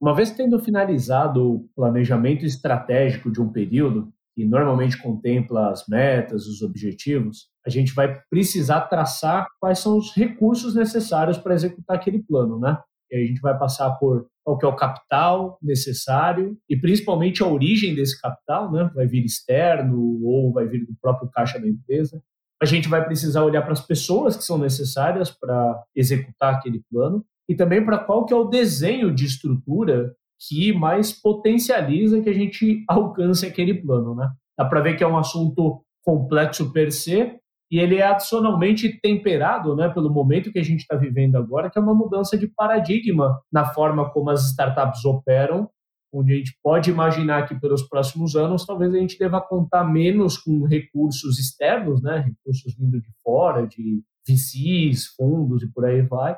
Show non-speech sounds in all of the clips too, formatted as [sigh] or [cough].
Uma vez tendo finalizado o planejamento estratégico de um período, que normalmente contempla as metas, os objetivos, a gente vai precisar traçar quais são os recursos necessários para executar aquele plano, né? E a gente vai passar por qual que é o capital necessário e principalmente a origem desse capital, né? Vai vir externo ou vai vir do próprio caixa da empresa. A gente vai precisar olhar para as pessoas que são necessárias para executar aquele plano e também para qual que é o desenho de estrutura que mais potencializa que a gente [laughs] alcance aquele plano, né? Dá para ver que é um assunto complexo per se e ele é adicionalmente temperado, né, pelo momento que a gente está vivendo agora, que é uma mudança de paradigma na forma como as startups operam, onde a gente pode imaginar que pelos próximos anos talvez a gente deva contar menos com recursos externos, né, recursos vindo de fora, de VCs, fundos e por aí vai,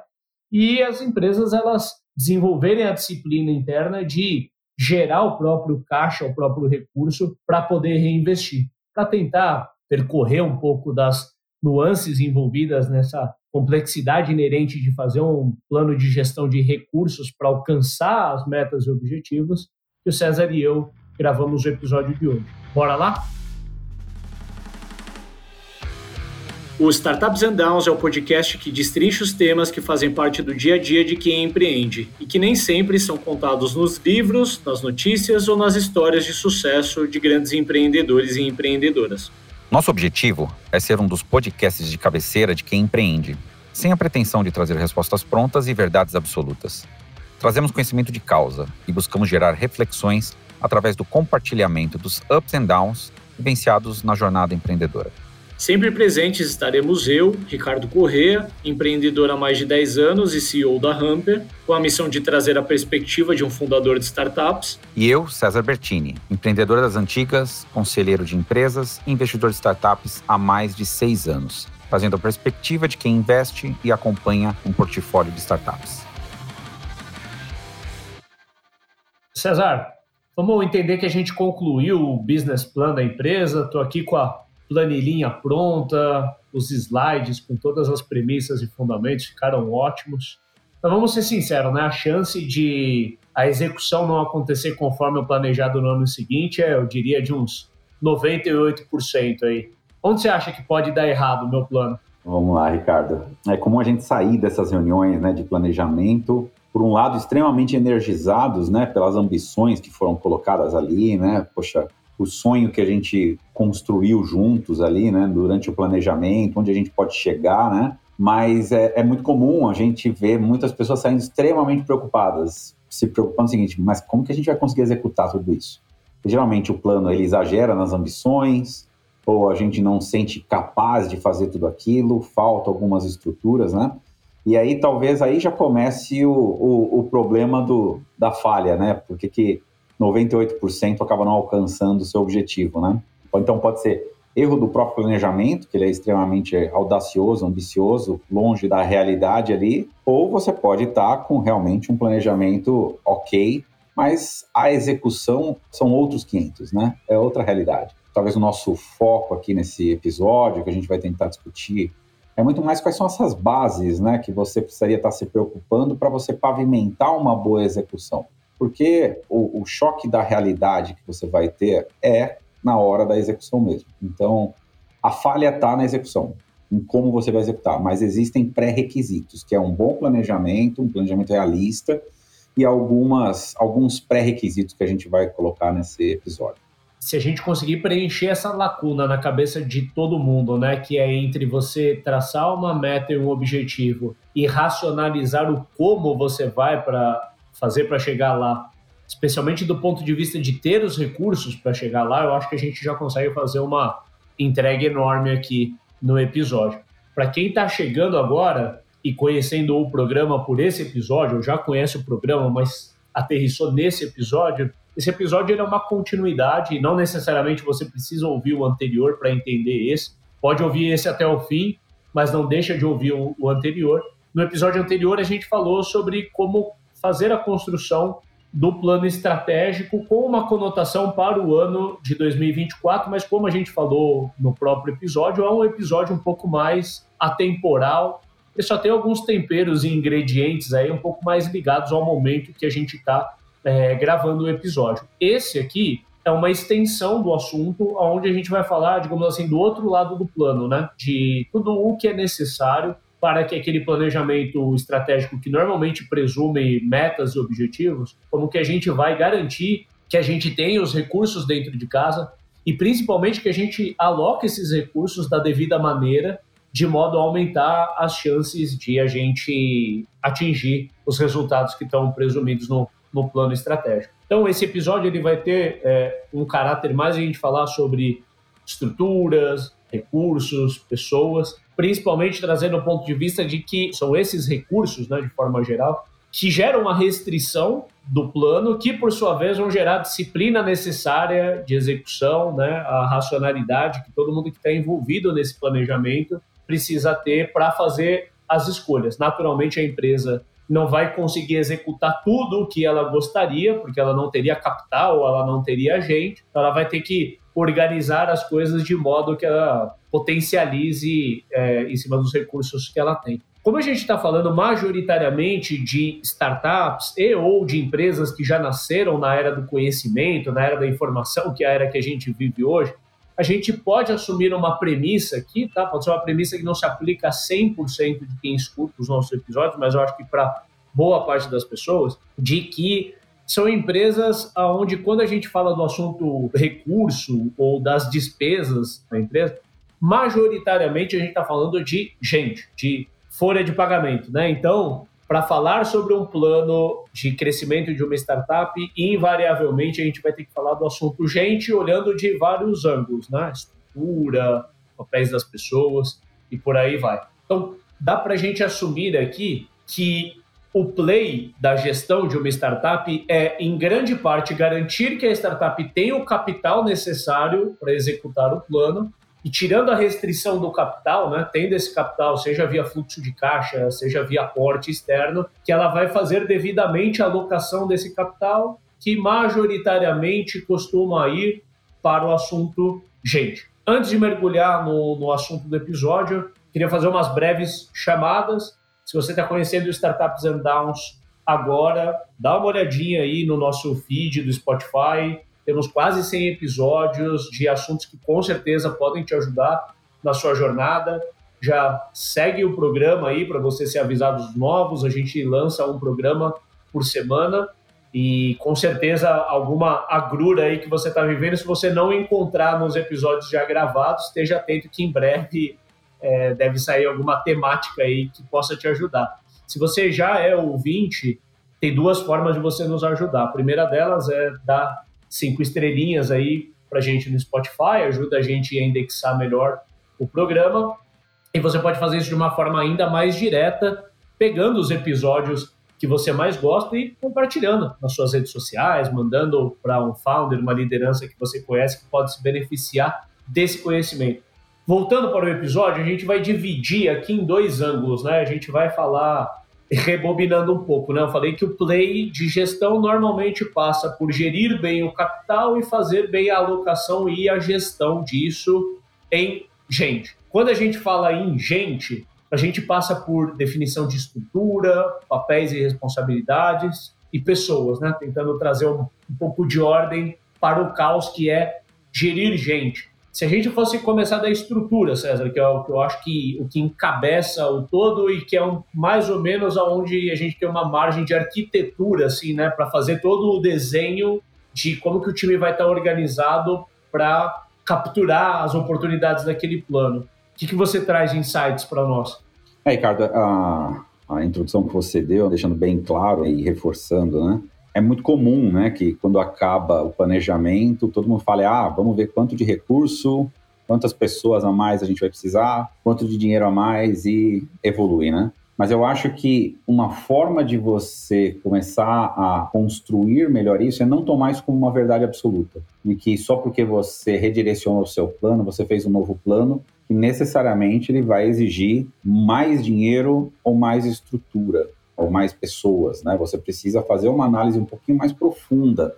e as empresas elas desenvolverem a disciplina interna de gerar o próprio caixa, o próprio recurso para poder reinvestir, para tentar percorrer um pouco das nuances envolvidas nessa complexidade inerente de fazer um plano de gestão de recursos para alcançar as metas e objetivos, que o César e eu gravamos o episódio de hoje. Bora lá? O Startups and Downs é o podcast que destrincha os temas que fazem parte do dia a dia de quem empreende e que nem sempre são contados nos livros, nas notícias ou nas histórias de sucesso de grandes empreendedores e empreendedoras. Nosso objetivo é ser um dos podcasts de cabeceira de quem empreende, sem a pretensão de trazer respostas prontas e verdades absolutas. Trazemos conhecimento de causa e buscamos gerar reflexões através do compartilhamento dos ups and downs vivenciados na jornada empreendedora. Sempre presentes estaremos eu, Ricardo Correa, empreendedor há mais de 10 anos e CEO da Hamper, com a missão de trazer a perspectiva de um fundador de startups. E eu, César Bertini, empreendedor das antigas, conselheiro de empresas e investidor de startups há mais de seis anos, trazendo a perspectiva de quem investe e acompanha um portfólio de startups. César, vamos entender que a gente concluiu o business plan da empresa. Estou aqui com a planilhinha pronta, os slides com todas as premissas e fundamentos ficaram ótimos. Então vamos ser sinceros, né? A chance de a execução não acontecer conforme o planejado no ano seguinte é, eu diria, de uns 98% aí. Onde você acha que pode dar errado o meu plano? Vamos lá, Ricardo. É comum a gente sair dessas reuniões né, de planejamento, por um lado, extremamente energizados né, pelas ambições que foram colocadas ali, né? Poxa, o sonho que a gente construiu juntos ali, né, durante o planejamento, onde a gente pode chegar, né? Mas é, é muito comum a gente ver muitas pessoas saindo extremamente preocupadas, se preocupando o seguinte: mas como que a gente vai conseguir executar tudo isso? geralmente o plano ele exagera nas ambições, ou a gente não sente capaz de fazer tudo aquilo, falta algumas estruturas, né? E aí talvez aí já comece o, o, o problema do, da falha, né? Porque que 98% acaba não alcançando o seu objetivo, né? Então pode ser erro do próprio planejamento, que ele é extremamente audacioso, ambicioso, longe da realidade ali, ou você pode estar com realmente um planejamento ok, mas a execução são outros 500, né? É outra realidade. Talvez o nosso foco aqui nesse episódio, que a gente vai tentar discutir, é muito mais quais são essas bases, né, que você precisaria estar se preocupando para você pavimentar uma boa execução porque o, o choque da realidade que você vai ter é na hora da execução mesmo. Então, a falha está na execução, em como você vai executar, mas existem pré-requisitos, que é um bom planejamento, um planejamento realista e algumas, alguns pré-requisitos que a gente vai colocar nesse episódio. Se a gente conseguir preencher essa lacuna na cabeça de todo mundo, né, que é entre você traçar uma meta e um objetivo e racionalizar o como você vai para fazer para chegar lá, especialmente do ponto de vista de ter os recursos para chegar lá, eu acho que a gente já consegue fazer uma entrega enorme aqui no episódio. Para quem está chegando agora e conhecendo o programa por esse episódio, ou já conhece o programa, mas aterrissou nesse episódio, esse episódio é uma continuidade e não necessariamente você precisa ouvir o anterior para entender esse. Pode ouvir esse até o fim, mas não deixa de ouvir o, o anterior. No episódio anterior, a gente falou sobre como fazer a construção do plano estratégico com uma conotação para o ano de 2024, mas como a gente falou no próprio episódio, é um episódio um pouco mais atemporal. Ele só tem alguns temperos e ingredientes aí um pouco mais ligados ao momento que a gente está é, gravando o episódio. Esse aqui é uma extensão do assunto, onde a gente vai falar, digamos assim, do outro lado do plano, né? De tudo o que é necessário para que aquele planejamento estratégico que normalmente presume metas e objetivos, como que a gente vai garantir que a gente tenha os recursos dentro de casa e principalmente que a gente aloque esses recursos da devida maneira, de modo a aumentar as chances de a gente atingir os resultados que estão presumidos no, no plano estratégico. Então, esse episódio ele vai ter é, um caráter mais a gente falar sobre estruturas, recursos, pessoas, principalmente trazendo o ponto de vista de que são esses recursos, né, de forma geral, que geram uma restrição do plano, que por sua vez vão gerar a disciplina necessária de execução, né, a racionalidade que todo mundo que está envolvido nesse planejamento precisa ter para fazer as escolhas. Naturalmente, a empresa não vai conseguir executar tudo o que ela gostaria, porque ela não teria capital, ela não teria gente, então ela vai ter que organizar as coisas de modo que ela potencialize é, em cima dos recursos que ela tem. Como a gente está falando majoritariamente de startups e ou de empresas que já nasceram na era do conhecimento, na era da informação, que é a era que a gente vive hoje, a gente pode assumir uma premissa aqui, tá? Pode ser uma premissa que não se aplica a 100% de quem escuta os nossos episódios, mas eu acho que para boa parte das pessoas, de que são empresas onde, quando a gente fala do assunto recurso ou das despesas da empresa, majoritariamente a gente está falando de gente, de folha de pagamento, né? Então, para falar sobre um plano de crescimento de uma startup, invariavelmente a gente vai ter que falar do assunto gente, olhando de vários ângulos, né? Estrutura, papéis das pessoas e por aí vai. Então, dá para a gente assumir aqui que o play da gestão de uma startup é, em grande parte, garantir que a startup tenha o capital necessário para executar o plano e tirando a restrição do capital, né, tendo esse capital, seja via fluxo de caixa, seja via aporte externo, que ela vai fazer devidamente a alocação desse capital, que majoritariamente costuma ir para o assunto gente. Antes de mergulhar no, no assunto do episódio, queria fazer umas breves chamadas. Se você está conhecendo Startups and Downs agora, dá uma olhadinha aí no nosso feed do Spotify, temos quase 100 episódios de assuntos que com certeza podem te ajudar na sua jornada. Já segue o programa aí para você ser avisado dos novos. A gente lança um programa por semana e com certeza alguma agrura aí que você está vivendo, se você não encontrar nos episódios já gravados, esteja atento que em breve é, deve sair alguma temática aí que possa te ajudar. Se você já é ouvinte, tem duas formas de você nos ajudar. A primeira delas é dar cinco estrelinhas aí para gente no Spotify, ajuda a gente a indexar melhor o programa. E você pode fazer isso de uma forma ainda mais direta, pegando os episódios que você mais gosta e compartilhando nas suas redes sociais, mandando para um founder, uma liderança que você conhece que pode se beneficiar desse conhecimento. Voltando para o episódio, a gente vai dividir aqui em dois ângulos, né? A gente vai falar rebobinando um pouco, né? Eu falei que o play de gestão normalmente passa por gerir bem o capital e fazer bem a alocação e a gestão disso em gente. Quando a gente fala em gente, a gente passa por definição de estrutura, papéis e responsabilidades e pessoas, né? Tentando trazer um, um pouco de ordem para o caos que é gerir gente. Se a gente fosse começar da estrutura, César, que é o que eu acho que o que encabeça o todo e que é um, mais ou menos aonde a gente tem uma margem de arquitetura, assim, né, para fazer todo o desenho de como que o time vai estar organizado para capturar as oportunidades daquele plano. O que, que você traz de insights para nós? É, Ricardo, a, a introdução que você deu, deixando bem claro e reforçando, né? É muito comum, né, que quando acaba o planejamento, todo mundo fala, ah, vamos ver quanto de recurso, quantas pessoas a mais a gente vai precisar, quanto de dinheiro a mais e evolui, né? Mas eu acho que uma forma de você começar a construir melhor isso é não tomar isso como uma verdade absoluta. E que só porque você redirecionou o seu plano, você fez um novo plano, que necessariamente ele vai exigir mais dinheiro ou mais estrutura ou mais pessoas, né? Você precisa fazer uma análise um pouquinho mais profunda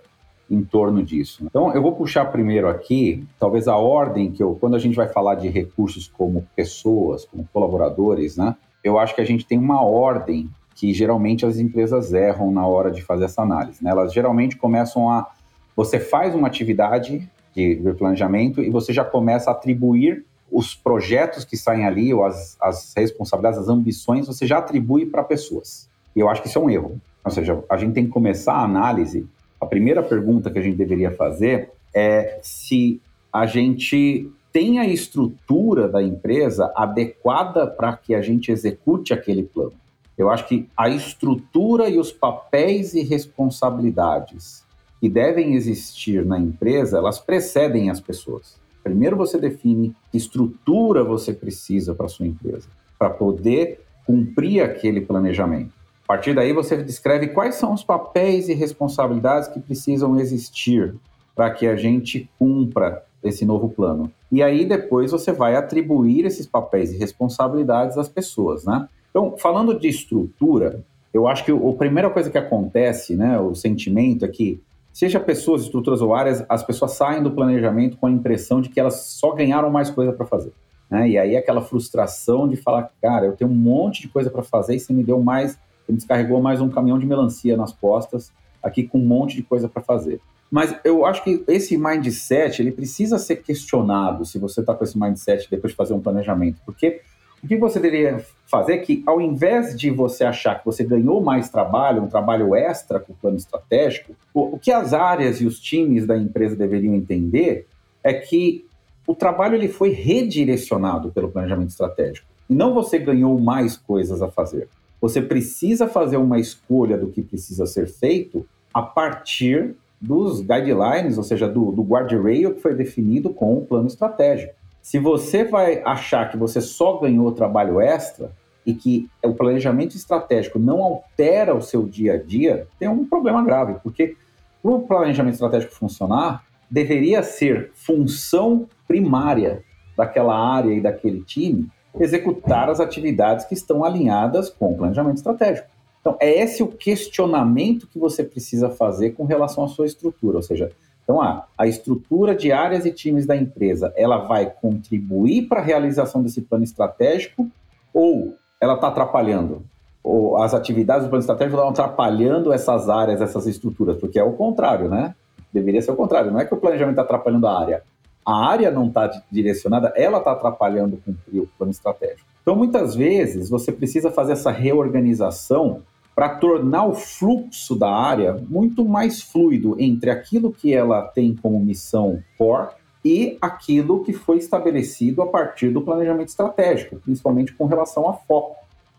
em torno disso. Então, eu vou puxar primeiro aqui, talvez a ordem que eu, quando a gente vai falar de recursos como pessoas, como colaboradores, né? Eu acho que a gente tem uma ordem que geralmente as empresas erram na hora de fazer essa análise. Né? Elas geralmente começam a. Você faz uma atividade de planejamento e você já começa a atribuir os projetos que saem ali, ou as, as responsabilidades, as ambições, você já atribui para pessoas. E eu acho que isso é um erro. Ou seja, a gente tem que começar a análise. A primeira pergunta que a gente deveria fazer é se a gente tem a estrutura da empresa adequada para que a gente execute aquele plano. Eu acho que a estrutura e os papéis e responsabilidades que devem existir na empresa, elas precedem as pessoas. Primeiro você define que estrutura você precisa para sua empresa, para poder cumprir aquele planejamento. A partir daí você descreve quais são os papéis e responsabilidades que precisam existir para que a gente cumpra esse novo plano. E aí depois você vai atribuir esses papéis e responsabilidades às pessoas, né? Então, falando de estrutura, eu acho que a primeira coisa que acontece, né, o sentimento é que seja pessoas, estruturas ou áreas, as pessoas saem do planejamento com a impressão de que elas só ganharam mais coisa para fazer. Né? E aí aquela frustração de falar, cara, eu tenho um monte de coisa para fazer e você me deu mais, me descarregou mais um caminhão de melancia nas costas, aqui com um monte de coisa para fazer. Mas eu acho que esse mindset, ele precisa ser questionado se você está com esse mindset depois de fazer um planejamento. Porque o que você deveria fazer é que, ao invés de você achar que você ganhou mais trabalho, um trabalho extra com o plano estratégico, o, o que as áreas e os times da empresa deveriam entender é que o trabalho ele foi redirecionado pelo planejamento estratégico. E não você ganhou mais coisas a fazer. Você precisa fazer uma escolha do que precisa ser feito a partir dos guidelines, ou seja, do, do guardrail que foi definido com o plano estratégico. Se você vai achar que você só ganhou trabalho extra e que o planejamento estratégico não altera o seu dia a dia, tem um problema grave, porque para o planejamento estratégico funcionar, deveria ser função primária daquela área e daquele time executar as atividades que estão alinhadas com o planejamento estratégico. Então, é esse o questionamento que você precisa fazer com relação à sua estrutura, ou seja, então, ah, a estrutura de áreas e times da empresa, ela vai contribuir para a realização desse plano estratégico ou ela está atrapalhando? Ou as atividades do plano estratégico estão atrapalhando essas áreas, essas estruturas? Porque é o contrário, né? Deveria ser o contrário. Não é que o planejamento está atrapalhando a área. A área não está direcionada, ela está atrapalhando cumprir o plano estratégico. Então, muitas vezes, você precisa fazer essa reorganização para tornar o fluxo da área muito mais fluido entre aquilo que ela tem como missão core e aquilo que foi estabelecido a partir do planejamento estratégico, principalmente com relação a foco.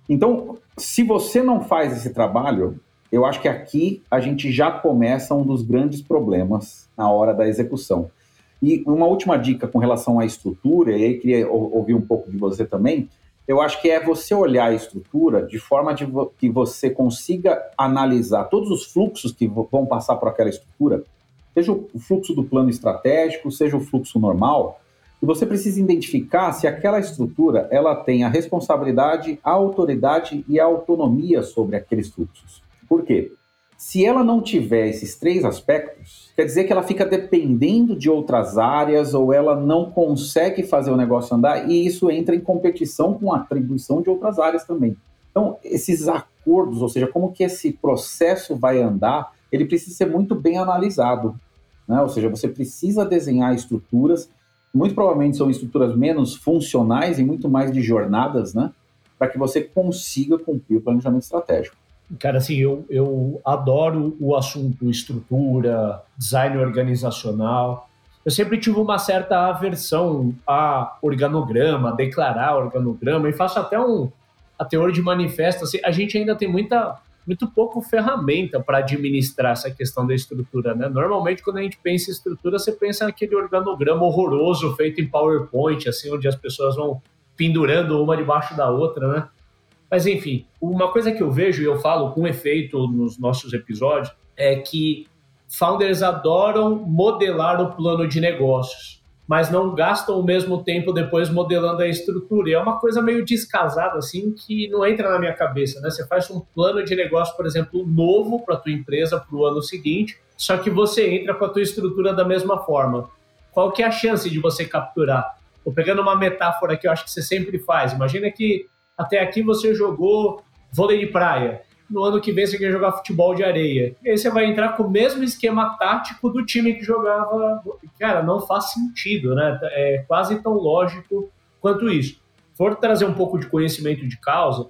Então, se você não faz esse trabalho, eu acho que aqui a gente já começa um dos grandes problemas na hora da execução. E uma última dica com relação à estrutura, e aí queria ouvir um pouco de você também, eu acho que é você olhar a estrutura de forma de vo que você consiga analisar todos os fluxos que vão passar por aquela estrutura, seja o fluxo do plano estratégico, seja o fluxo normal, e você precisa identificar se aquela estrutura ela tem a responsabilidade, a autoridade e a autonomia sobre aqueles fluxos. Por quê? Se ela não tiver esses três aspectos, quer dizer que ela fica dependendo de outras áreas ou ela não consegue fazer o negócio andar e isso entra em competição com a atribuição de outras áreas também. Então, esses acordos, ou seja, como que esse processo vai andar, ele precisa ser muito bem analisado. Né? Ou seja, você precisa desenhar estruturas, muito provavelmente são estruturas menos funcionais e muito mais de jornadas, né? para que você consiga cumprir o planejamento estratégico. Cara, assim, eu, eu adoro o assunto estrutura, design organizacional. Eu sempre tive uma certa aversão a organograma, a declarar organograma, e faço até um a teor de manifesto. Assim, a gente ainda tem muita, muito pouco ferramenta para administrar essa questão da estrutura, né? Normalmente, quando a gente pensa em estrutura, você pensa naquele organograma horroroso feito em PowerPoint, assim, onde as pessoas vão pendurando uma debaixo da outra, né? Mas enfim, uma coisa que eu vejo e eu falo com efeito nos nossos episódios é que founders adoram modelar o plano de negócios, mas não gastam o mesmo tempo depois modelando a estrutura. E é uma coisa meio descasada assim que não entra na minha cabeça, né? Você faz um plano de negócio, por exemplo, novo para tua empresa para o ano seguinte, só que você entra com a tua estrutura da mesma forma. Qual que é a chance de você capturar? Estou pegando uma metáfora que eu acho que você sempre faz. Imagina que até aqui você jogou vôlei de praia. No ano que vem você quer jogar futebol de areia. E aí você vai entrar com o mesmo esquema tático do time que jogava. Cara, não faz sentido, né? É quase tão lógico quanto isso. For trazer um pouco de conhecimento de causa,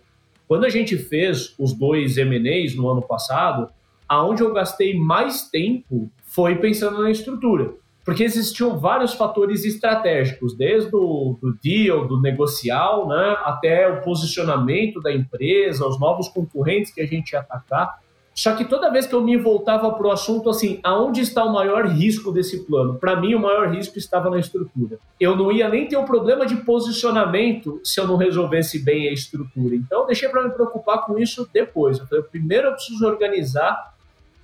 quando a gente fez os dois M&As no ano passado, aonde eu gastei mais tempo foi pensando na estrutura porque existiam vários fatores estratégicos, desde o do deal, do negocial, né, até o posicionamento da empresa, os novos concorrentes que a gente ia atacar. Só que toda vez que eu me voltava para o assunto assim, aonde está o maior risco desse plano? Para mim, o maior risco estava na estrutura. Eu não ia nem ter o um problema de posicionamento se eu não resolvesse bem a estrutura. Então, eu deixei para me preocupar com isso depois. Eu falei, primeiro eu preciso organizar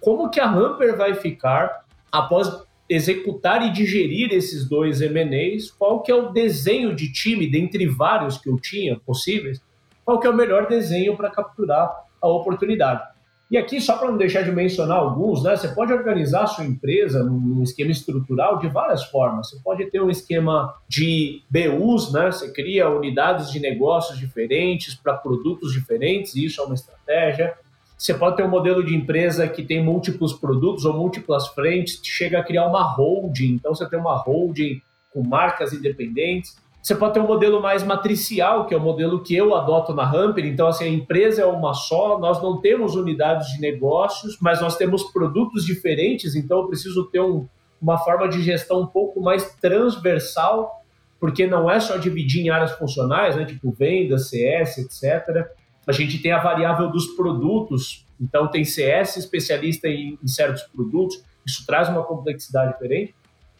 como que a Hamper vai ficar após executar e digerir esses dois M&As, qual que é o desenho de time, dentre vários que eu tinha possíveis, qual que é o melhor desenho para capturar a oportunidade. E aqui, só para não deixar de mencionar alguns, né, você pode organizar a sua empresa num esquema estrutural de várias formas. Você pode ter um esquema de BUs, né, você cria unidades de negócios diferentes para produtos diferentes, isso é uma estratégia. Você pode ter um modelo de empresa que tem múltiplos produtos ou múltiplas frentes, chega a criar uma holding, então você tem uma holding com marcas independentes. Você pode ter um modelo mais matricial, que é o modelo que eu adoto na Hamper. Então, assim, a empresa é uma só, nós não temos unidades de negócios, mas nós temos produtos diferentes, então eu preciso ter um, uma forma de gestão um pouco mais transversal, porque não é só dividir em áreas funcionais, né, tipo vendas, CS, etc. A gente tem a variável dos produtos, então tem CS especialista em, em certos produtos, isso traz uma complexidade diferente.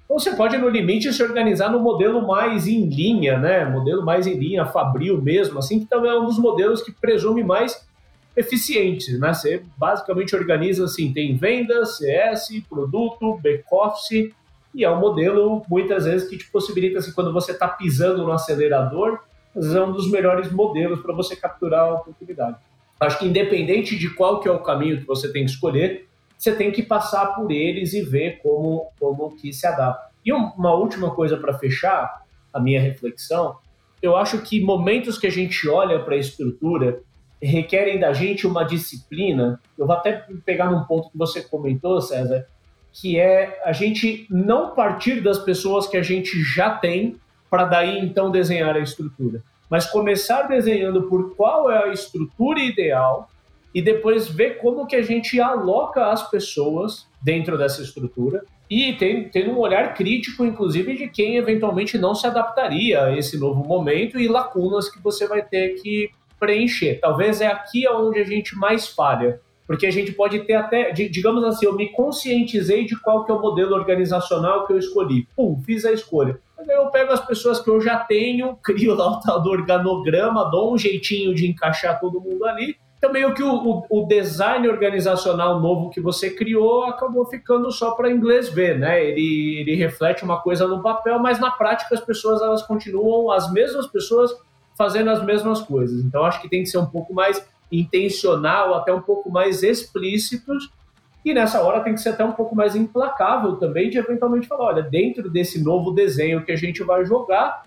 Ou você pode, no limite, se organizar no modelo mais em linha, né? Modelo mais em linha, Fabril mesmo, assim, que também é um dos modelos que presume mais eficientes, né? Você basicamente organiza assim, tem vendas, CS, produto, back-office, e é um modelo, muitas vezes, que te possibilita, assim, quando você está pisando no acelerador, é um dos melhores modelos para você capturar a oportunidade. Acho que independente de qual que é o caminho que você tem que escolher, você tem que passar por eles e ver como, como que se adapta. E uma última coisa para fechar a minha reflexão, eu acho que momentos que a gente olha para a estrutura requerem da gente uma disciplina. Eu vou até pegar num ponto que você comentou, César, que é a gente não partir das pessoas que a gente já tem para daí então desenhar a estrutura. Mas começar desenhando por qual é a estrutura ideal e depois ver como que a gente aloca as pessoas dentro dessa estrutura e tendo um olhar crítico, inclusive, de quem eventualmente não se adaptaria a esse novo momento e lacunas que você vai ter que preencher. Talvez é aqui onde a gente mais falha, porque a gente pode ter até, digamos assim, eu me conscientizei de qual que é o modelo organizacional que eu escolhi. Pum, fiz a escolha eu pego as pessoas que eu já tenho, [laughs] crio lá o tal do organograma, dou um jeitinho de encaixar todo mundo ali. Então, meio que o, o, o design organizacional novo que você criou acabou ficando só para inglês ver, né? Ele, ele reflete uma coisa no papel, mas na prática as pessoas elas continuam, as mesmas pessoas fazendo as mesmas coisas. Então, acho que tem que ser um pouco mais intencional, até um pouco mais explícitos e nessa hora tem que ser até um pouco mais implacável também de eventualmente falar, olha, dentro desse novo desenho que a gente vai jogar,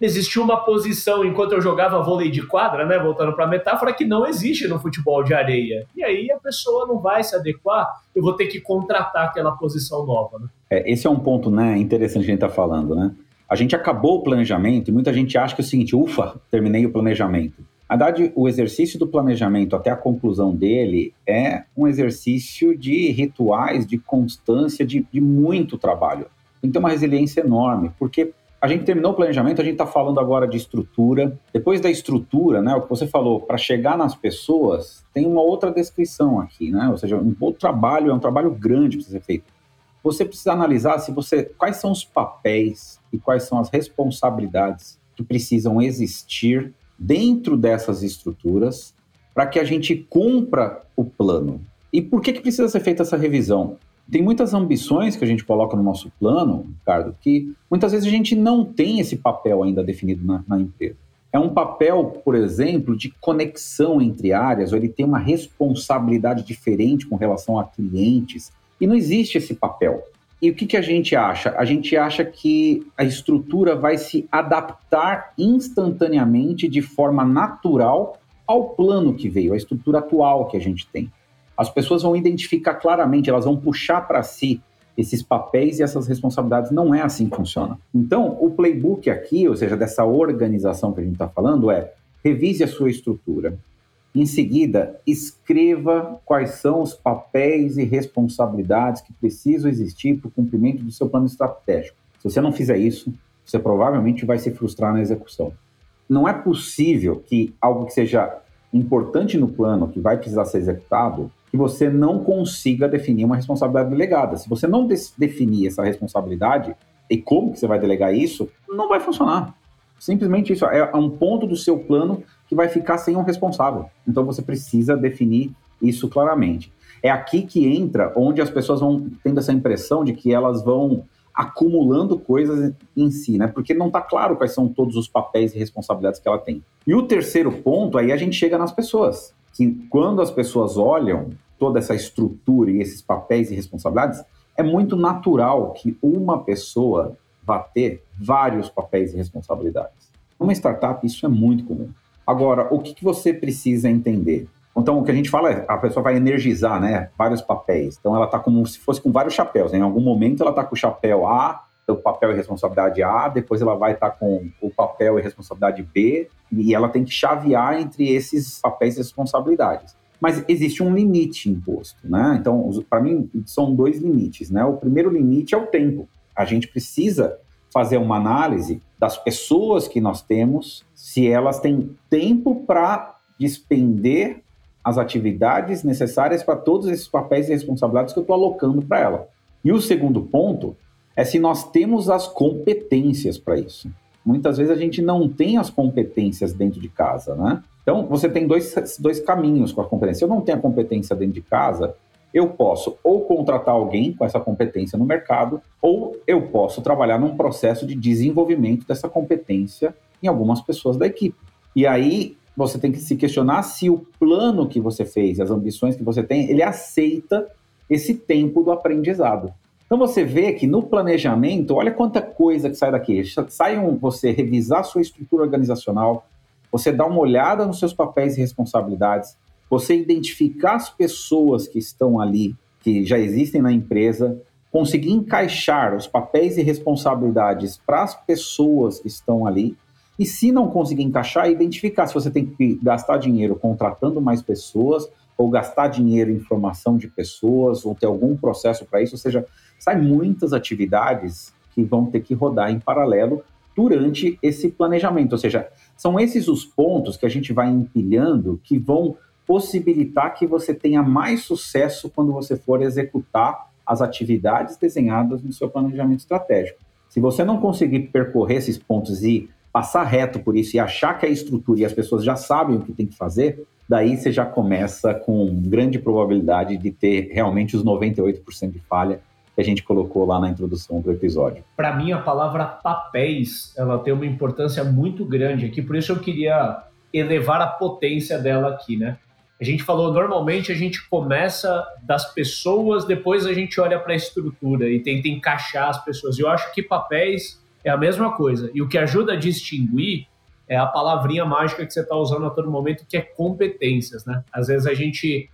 existiu uma posição enquanto eu jogava vôlei de quadra, né, voltando para a metáfora, que não existe no futebol de areia. E aí a pessoa não vai se adequar, eu vou ter que contratar aquela posição nova. Né? É, esse é um ponto né, interessante que a gente está falando, né? A gente acabou o planejamento e muita gente acha que é o seguinte, ufa, terminei o planejamento. Verdade, o exercício do planejamento até a conclusão dele é um exercício de rituais, de constância, de, de muito trabalho. Que ter uma resiliência enorme, porque a gente terminou o planejamento, a gente está falando agora de estrutura. Depois da estrutura, né, o que você falou, para chegar nas pessoas, tem uma outra descrição aqui, né? Ou seja, um outro trabalho, é um trabalho grande para ser feito. Você precisa analisar se você quais são os papéis e quais são as responsabilidades que precisam existir dentro dessas estruturas para que a gente cumpra o plano. E por que, que precisa ser feita essa revisão? Tem muitas ambições que a gente coloca no nosso plano, Ricardo, que muitas vezes a gente não tem esse papel ainda definido na, na empresa. É um papel, por exemplo, de conexão entre áreas, ou ele tem uma responsabilidade diferente com relação a clientes, e não existe esse papel. E o que, que a gente acha? A gente acha que a estrutura vai se adaptar instantaneamente, de forma natural, ao plano que veio, à estrutura atual que a gente tem. As pessoas vão identificar claramente, elas vão puxar para si esses papéis e essas responsabilidades. Não é assim que funciona. Então, o playbook aqui, ou seja, dessa organização que a gente está falando, é revise a sua estrutura. Em seguida, escreva quais são os papéis e responsabilidades que precisam existir para o cumprimento do seu plano estratégico. Se você não fizer isso, você provavelmente vai se frustrar na execução. Não é possível que algo que seja importante no plano, que vai precisar ser executado, que você não consiga definir uma responsabilidade delegada. Se você não definir essa responsabilidade e como que você vai delegar isso, não vai funcionar. Simplesmente isso é um ponto do seu plano que vai ficar sem um responsável. Então você precisa definir isso claramente. É aqui que entra onde as pessoas vão tendo essa impressão de que elas vão acumulando coisas em si, né? Porque não está claro quais são todos os papéis e responsabilidades que ela tem. E o terceiro ponto, aí a gente chega nas pessoas. Que quando as pessoas olham toda essa estrutura e esses papéis e responsabilidades, é muito natural que uma pessoa vá ter vários papéis e responsabilidades. Numa startup, isso é muito comum. Agora, o que, que você precisa entender? Então, o que a gente fala é a pessoa vai energizar né, vários papéis. Então, ela está como se fosse com vários chapéus. Né? Em algum momento, ela está com o chapéu A, o papel e responsabilidade A, depois ela vai estar tá com o papel e responsabilidade B, e ela tem que chavear entre esses papéis e responsabilidades mas existe um limite imposto, né? Então, para mim, são dois limites, né? O primeiro limite é o tempo. A gente precisa fazer uma análise das pessoas que nós temos, se elas têm tempo para despender as atividades necessárias para todos esses papéis e responsabilidades que eu estou alocando para ela. E o segundo ponto é se nós temos as competências para isso. Muitas vezes a gente não tem as competências dentro de casa, né? Então, você tem dois, dois caminhos com a competência. Se eu não tenho a competência dentro de casa, eu posso ou contratar alguém com essa competência no mercado, ou eu posso trabalhar num processo de desenvolvimento dessa competência em algumas pessoas da equipe. E aí você tem que se questionar se o plano que você fez, as ambições que você tem, ele aceita esse tempo do aprendizado. Então você vê que no planejamento, olha quanta coisa que sai daqui. Sai um, você revisar sua estrutura organizacional, você dá uma olhada nos seus papéis e responsabilidades, você identificar as pessoas que estão ali, que já existem na empresa, conseguir encaixar os papéis e responsabilidades para as pessoas que estão ali. E se não conseguir encaixar, identificar se você tem que gastar dinheiro contratando mais pessoas ou gastar dinheiro em formação de pessoas ou ter algum processo para isso, ou seja, sai muitas atividades que vão ter que rodar em paralelo durante esse planejamento, ou seja, são esses os pontos que a gente vai empilhando que vão possibilitar que você tenha mais sucesso quando você for executar as atividades desenhadas no seu planejamento estratégico. Se você não conseguir percorrer esses pontos e passar reto por isso e achar que a estrutura e as pessoas já sabem o que tem que fazer, daí você já começa com grande probabilidade de ter realmente os 98% de falha que a gente colocou lá na introdução do episódio. Para mim, a palavra papéis ela tem uma importância muito grande aqui, por isso eu queria elevar a potência dela aqui, né? A gente falou, normalmente a gente começa das pessoas, depois a gente olha para a estrutura e tenta encaixar as pessoas. Eu acho que papéis é a mesma coisa. E o que ajuda a distinguir é a palavrinha mágica que você está usando a todo momento, que é competências, né? Às vezes a gente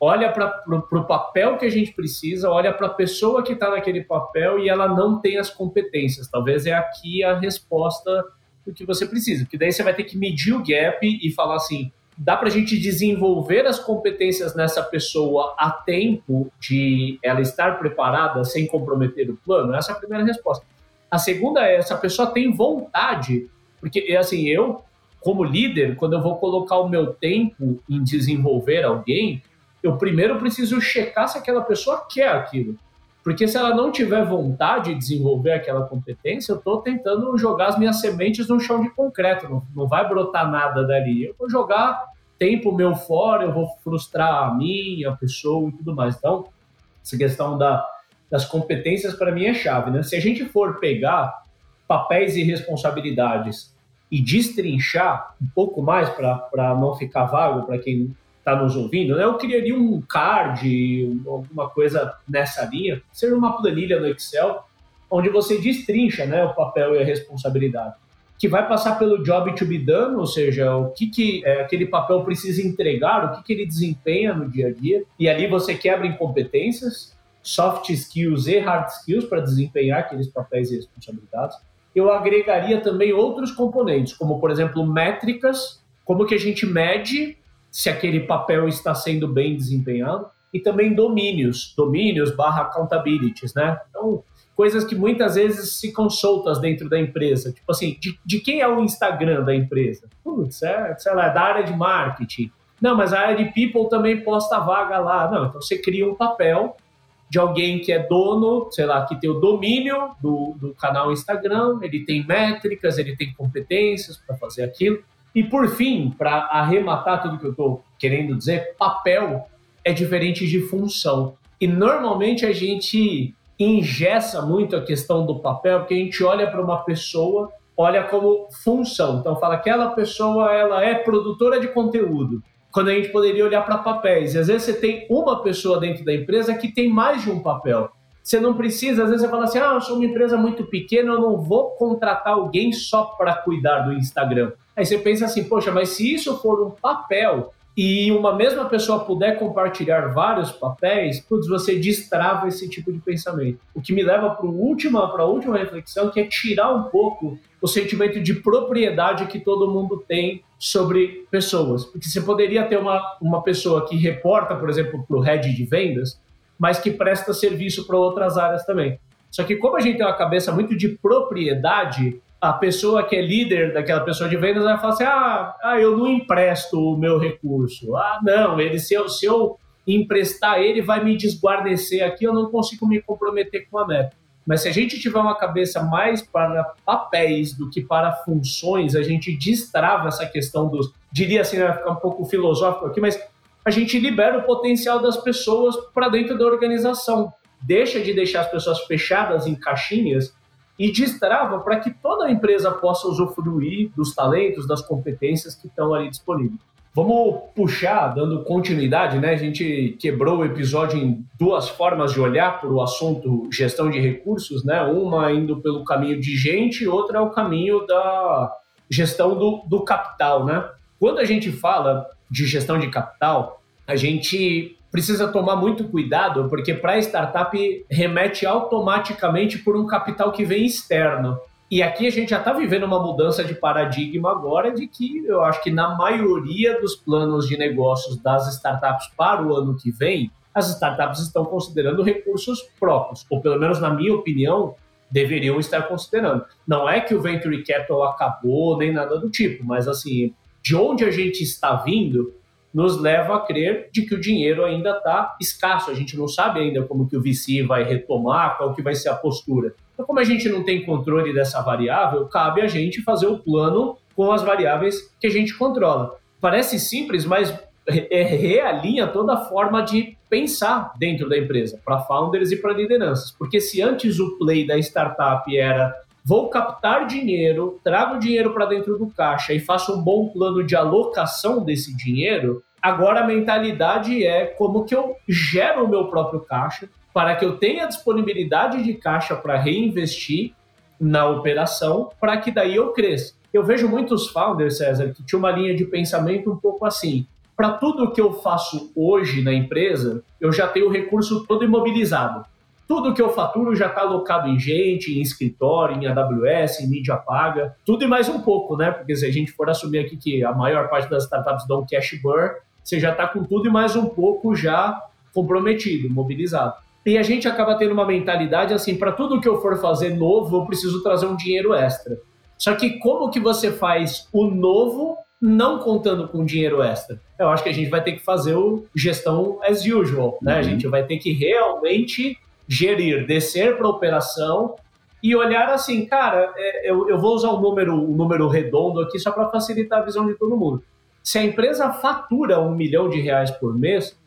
olha para o papel que a gente precisa, olha para a pessoa que está naquele papel e ela não tem as competências. Talvez é aqui a resposta do que você precisa, porque daí você vai ter que medir o gap e falar assim, dá para a gente desenvolver as competências nessa pessoa a tempo de ela estar preparada sem comprometer o plano? Essa é a primeira resposta. A segunda é, essa pessoa tem vontade, porque assim, eu, como líder, quando eu vou colocar o meu tempo em desenvolver alguém, eu primeiro preciso checar se aquela pessoa quer aquilo. Porque se ela não tiver vontade de desenvolver aquela competência, eu estou tentando jogar as minhas sementes no chão de concreto, não, não vai brotar nada dali. Eu vou jogar tempo meu fora, eu vou frustrar a mim, a pessoa e tudo mais. Então, essa questão da, das competências para mim é chave. Né? Se a gente for pegar papéis e responsabilidades e destrinchar um pouco mais para não ficar vago para quem está nos ouvindo, né? eu criaria um card, alguma coisa nessa linha, seja uma planilha no Excel, onde você destrincha né, o papel e a responsabilidade. que vai passar pelo job to be done, ou seja, o que, que é, aquele papel precisa entregar, o que, que ele desempenha no dia a dia, e ali você quebra em competências, soft skills e hard skills para desempenhar aqueles papéis e responsabilidades. Eu agregaria também outros componentes, como por exemplo métricas, como que a gente mede se aquele papel está sendo bem desempenhado, e também domínios, domínios barra accountabilities, né? Então, coisas que muitas vezes ficam soltas dentro da empresa. Tipo assim, de, de quem é o Instagram da empresa? Putz, é, sei lá, é da área de marketing. Não, mas a área de people também posta vaga lá. Não, então você cria um papel de alguém que é dono, sei lá, que tem o domínio do, do canal Instagram, ele tem métricas, ele tem competências para fazer aquilo. E por fim, para arrematar tudo que eu estou querendo dizer, papel é diferente de função. E normalmente a gente engessa muito a questão do papel, porque a gente olha para uma pessoa, olha como função. Então fala que aquela pessoa ela é produtora de conteúdo, quando a gente poderia olhar para papéis. E às vezes você tem uma pessoa dentro da empresa que tem mais de um papel. Você não precisa, às vezes você fala assim: ah, eu sou uma empresa muito pequena, eu não vou contratar alguém só para cuidar do Instagram. Aí você pensa assim: poxa, mas se isso for um papel e uma mesma pessoa puder compartilhar vários papéis, putz, você destrava esse tipo de pensamento. O que me leva para a última, a última reflexão, que é tirar um pouco o sentimento de propriedade que todo mundo tem sobre pessoas. Porque você poderia ter uma, uma pessoa que reporta, por exemplo, para o head de vendas, mas que presta serviço para outras áreas também. Só que como a gente tem uma cabeça muito de propriedade, a pessoa que é líder daquela pessoa de vendas vai falar assim: ah, ah eu não empresto o meu recurso. Ah, não, ele, se, eu, se eu emprestar ele, vai me desguarnecer aqui, eu não consigo me comprometer com a meta. Mas se a gente tiver uma cabeça mais para papéis do que para funções, a gente destrava essa questão dos. Diria assim, vai ficar um pouco filosófico aqui, mas a gente libera o potencial das pessoas para dentro da organização. Deixa de deixar as pessoas fechadas em caixinhas e destrava para que toda a empresa possa usufruir dos talentos, das competências que estão ali disponíveis. Vamos puxar, dando continuidade, né? A gente quebrou o episódio em duas formas de olhar para o assunto gestão de recursos, né? Uma indo pelo caminho de gente, outra é o caminho da gestão do, do capital, né? Quando a gente fala de gestão de capital, a gente precisa tomar muito cuidado, porque para startup remete automaticamente por um capital que vem externo. E aqui a gente já está vivendo uma mudança de paradigma agora, de que eu acho que na maioria dos planos de negócios das startups para o ano que vem, as startups estão considerando recursos próprios, ou pelo menos na minha opinião, deveriam estar considerando. Não é que o venture capital acabou nem nada do tipo, mas assim, de onde a gente está vindo, nos leva a crer de que o dinheiro ainda está escasso. A gente não sabe ainda como que o VC vai retomar, qual que vai ser a postura. Então, como a gente não tem controle dessa variável, cabe a gente fazer o plano com as variáveis que a gente controla. Parece simples, mas é, realinha toda a forma de pensar dentro da empresa, para founders e para lideranças. Porque se antes o play da startup era vou captar dinheiro, trago dinheiro para dentro do caixa e faço um bom plano de alocação desse dinheiro, agora a mentalidade é como que eu gero o meu próprio caixa para que eu tenha disponibilidade de caixa para reinvestir na operação, para que daí eu cresça. Eu vejo muitos founders, César, que tinha uma linha de pensamento um pouco assim. Para tudo que eu faço hoje na empresa, eu já tenho o recurso todo imobilizado. Tudo que eu faturo já está alocado em gente, em escritório, em AWS, em mídia paga, tudo e mais um pouco, né? Porque se a gente for assumir aqui que a maior parte das startups dão cash burn, você já está com tudo e mais um pouco já comprometido, mobilizado. E a gente acaba tendo uma mentalidade assim, para tudo que eu for fazer novo, eu preciso trazer um dinheiro extra. Só que como que você faz o novo não contando com dinheiro extra? Eu acho que a gente vai ter que fazer o gestão as usual, né? Uhum. A gente vai ter que realmente gerir, descer para a operação e olhar assim, cara, é, eu, eu vou usar um número, um número redondo aqui só para facilitar a visão de todo mundo. Se a empresa fatura um milhão de reais por mês,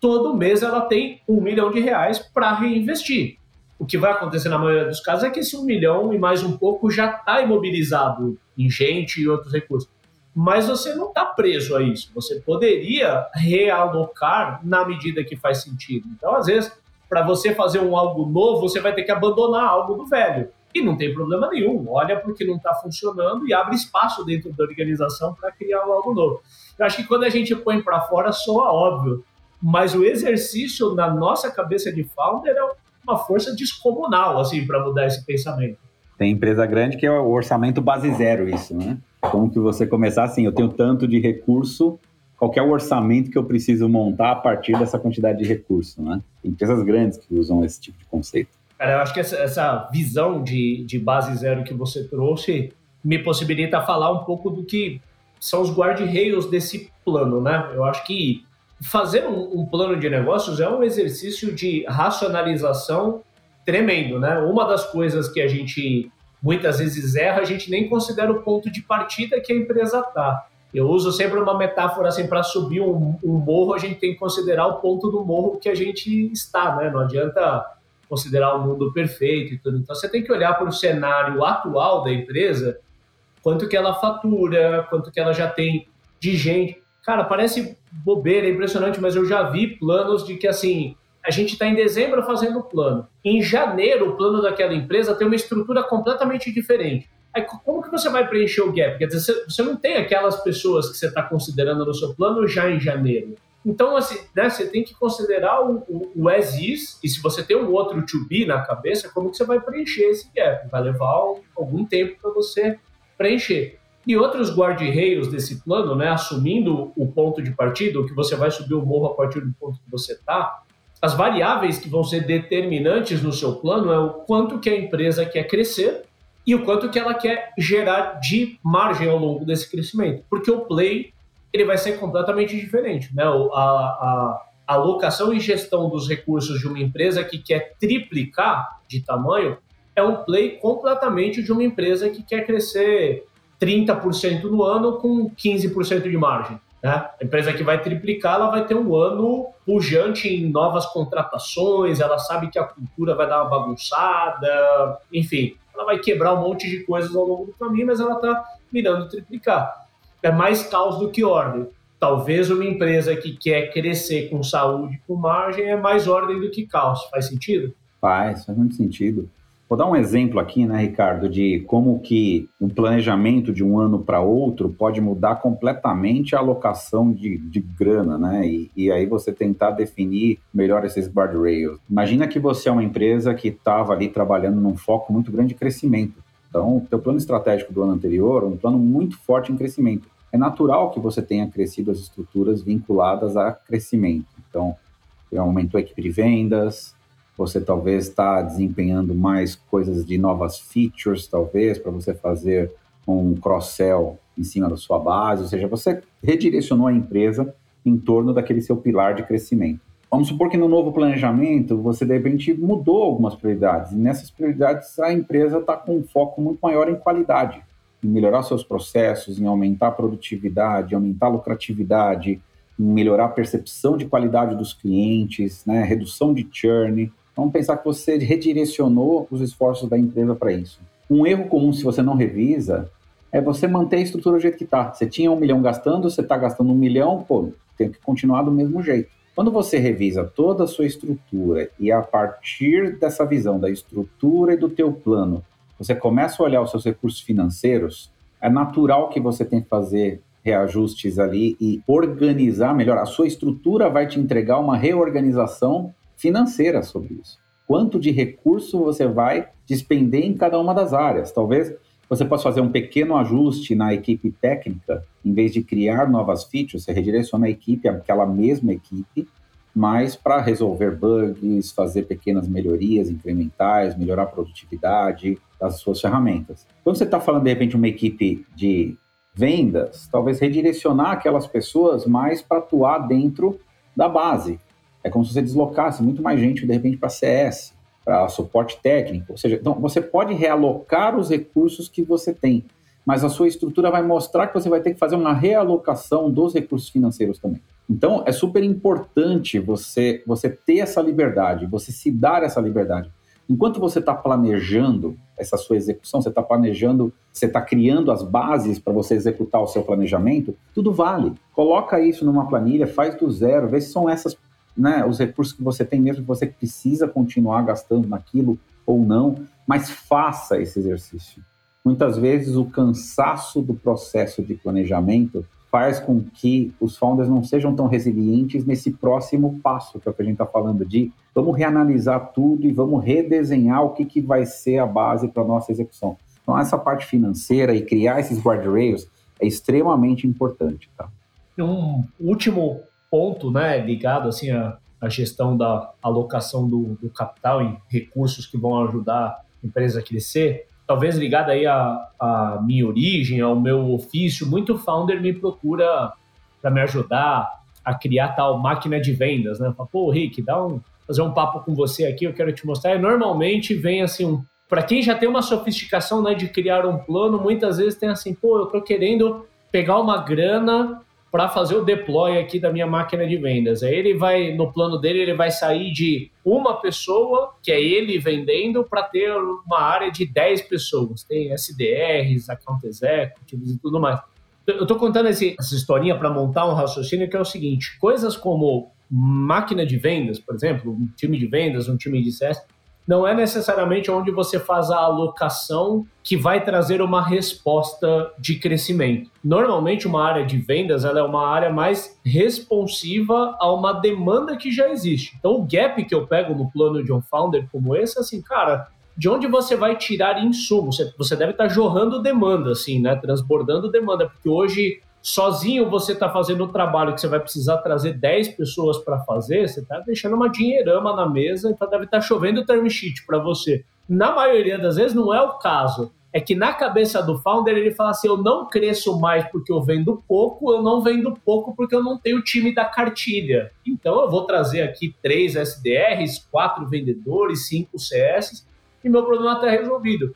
todo mês ela tem um milhão de reais para reinvestir. O que vai acontecer na maioria dos casos é que esse um milhão e mais um pouco já está imobilizado em gente e outros recursos. Mas você não está preso a isso. Você poderia realocar na medida que faz sentido. Então, às vezes, para você fazer um algo novo, você vai ter que abandonar algo do velho. e não tem problema nenhum. Olha porque não está funcionando e abre espaço dentro da organização para criar algo novo. Eu acho que quando a gente põe para fora, soa óbvio, mas o exercício na nossa cabeça de founder é uma força descomunal assim para mudar esse pensamento. Tem empresa grande que é o orçamento base zero, isso, né? Como que você começar assim, eu tenho tanto de recurso, qual é o orçamento que eu preciso montar a partir dessa quantidade de recurso, né? Empresas grandes que usam esse tipo de conceito. Cara, eu acho que essa, essa visão de, de base zero que você trouxe me possibilita falar um pouco do que são os guarda-reios desse plano, né? Eu acho que fazer um, um, plano de negócios é um exercício de racionalização tremendo, né? Uma das coisas que a gente muitas vezes erra, a gente nem considera o ponto de partida que a empresa está. Eu uso sempre uma metáfora assim, para subir um, um, morro, a gente tem que considerar o ponto do morro que a gente está, né? Não adianta considerar o mundo perfeito e tudo. Então você tem que olhar para o cenário atual da empresa, quanto que ela fatura, quanto que ela já tem de gente. Cara, parece bobeira, é impressionante, mas eu já vi planos de que assim, a gente está em dezembro fazendo o plano. Em janeiro, o plano daquela empresa tem uma estrutura completamente diferente. Aí, como que você vai preencher o gap? Quer dizer, você não tem aquelas pessoas que você está considerando no seu plano já em janeiro. Então, assim, né, você tem que considerar o, o, o as is, e se você tem um outro to be na cabeça, como que você vai preencher esse gap? Vai levar um, algum tempo para você preencher. E outros guarda-reios desse plano, né, assumindo o ponto de partida, que você vai subir o morro a partir do ponto que você está, as variáveis que vão ser determinantes no seu plano é o quanto que a empresa quer crescer e o quanto que ela quer gerar de margem ao longo desse crescimento. Porque o play ele vai ser completamente diferente. Né? A, a, a alocação e gestão dos recursos de uma empresa que quer triplicar de tamanho é um play completamente de uma empresa que quer crescer 30% no ano com 15% de margem. Né? A empresa que vai triplicar, ela vai ter um ano pujante em novas contratações, ela sabe que a cultura vai dar uma bagunçada, enfim, ela vai quebrar um monte de coisas ao longo do caminho, mas ela está mirando triplicar. É mais caos do que ordem. Talvez uma empresa que quer crescer com saúde, com margem, é mais ordem do que caos. Faz sentido? Faz, faz muito sentido. Vou dar um exemplo aqui, né, Ricardo, de como que um planejamento de um ano para outro pode mudar completamente a alocação de, de grana, né? E, e, aí você tentar definir melhor esses guardrails. Imagina que você é uma empresa que estava ali trabalhando num foco muito grande de crescimento. Então, o teu plano estratégico do ano anterior, um plano muito forte em crescimento. É natural que você tenha crescido as estruturas vinculadas a crescimento. Então, aumentou a equipe de vendas, você talvez está desempenhando mais coisas de novas features, talvez, para você fazer um cross-sell em cima da sua base, ou seja, você redirecionou a empresa em torno daquele seu pilar de crescimento. Vamos supor que no novo planejamento você de repente mudou algumas prioridades, e nessas prioridades a empresa está com um foco muito maior em qualidade, em melhorar seus processos, em aumentar a produtividade, aumentar a lucratividade, em melhorar a percepção de qualidade dos clientes, né, redução de churn, Vamos pensar que você redirecionou os esforços da empresa para isso. Um erro comum, se você não revisa, é você manter a estrutura do jeito que está. Você tinha um milhão gastando, você está gastando um milhão, pô, tem que continuar do mesmo jeito. Quando você revisa toda a sua estrutura e a partir dessa visão da estrutura e do teu plano, você começa a olhar os seus recursos financeiros, é natural que você tenha que fazer reajustes ali e organizar melhor. A sua estrutura vai te entregar uma reorganização financeira sobre isso. Quanto de recurso você vai despender em cada uma das áreas? Talvez você possa fazer um pequeno ajuste na equipe técnica, em vez de criar novas features, você redireciona a equipe, aquela mesma equipe, mas para resolver bugs, fazer pequenas melhorias incrementais, melhorar a produtividade das suas ferramentas. Quando você está falando, de repente, uma equipe de vendas, talvez redirecionar aquelas pessoas mais para atuar dentro da base, é como se você deslocasse muito mais gente, de repente, para CS, para suporte técnico. Ou seja, então, você pode realocar os recursos que você tem, mas a sua estrutura vai mostrar que você vai ter que fazer uma realocação dos recursos financeiros também. Então, é super importante você, você ter essa liberdade, você se dar essa liberdade. Enquanto você está planejando essa sua execução, você está planejando, você está criando as bases para você executar o seu planejamento, tudo vale. Coloca isso numa planilha, faz do zero, vê se são essas né, os recursos que você tem mesmo que você precisa continuar gastando naquilo ou não. mas faça esse exercício. Muitas vezes o cansaço do processo de planejamento faz com que os founders não sejam tão resilientes nesse próximo passo, que é o que a gente está falando de vamos reanalisar tudo e vamos redesenhar o que, que vai ser a base para a nossa execução. Então, essa parte financeira e criar esses guardrails é extremamente importante. Tá? Um último ponto né, ligado assim, à, gestão da alocação do, do capital em recursos que vão ajudar a empresa a crescer talvez ligado aí à, à minha origem, ao meu ofício, muito founder me procura para me ajudar a criar tal máquina de vendas, né? Fala, pô, Rick, dá um fazer um papo com você aqui, eu quero te mostrar. E normalmente vem assim um para quem já tem uma sofisticação, né, de criar um plano, muitas vezes tem assim, pô, eu tô querendo pegar uma grana para fazer o deploy aqui da minha máquina de vendas. Aí ele vai, no plano dele, ele vai sair de uma pessoa, que é ele vendendo, para ter uma área de 10 pessoas. Tem SDRs, account executives e tudo mais. Eu estou contando esse, essa historinha para montar um raciocínio que é o seguinte: coisas como máquina de vendas, por exemplo, um time de vendas, um time de CS, não é necessariamente onde você faz a alocação que vai trazer uma resposta de crescimento. Normalmente, uma área de vendas ela é uma área mais responsiva a uma demanda que já existe. Então, o gap que eu pego no plano de um founder como esse, é assim, cara, de onde você vai tirar insumos? Você deve estar jorrando demanda, assim, né? Transbordando demanda, porque hoje sozinho você está fazendo o trabalho que você vai precisar trazer 10 pessoas para fazer, você está deixando uma dinheirama na mesa, então deve estar tá chovendo term sheet para você. Na maioria das vezes não é o caso. É que na cabeça do founder ele fala assim: eu não cresço mais porque eu vendo pouco, eu não vendo pouco porque eu não tenho time da cartilha. Então eu vou trazer aqui três SDRs, quatro vendedores, cinco CS e meu problema está resolvido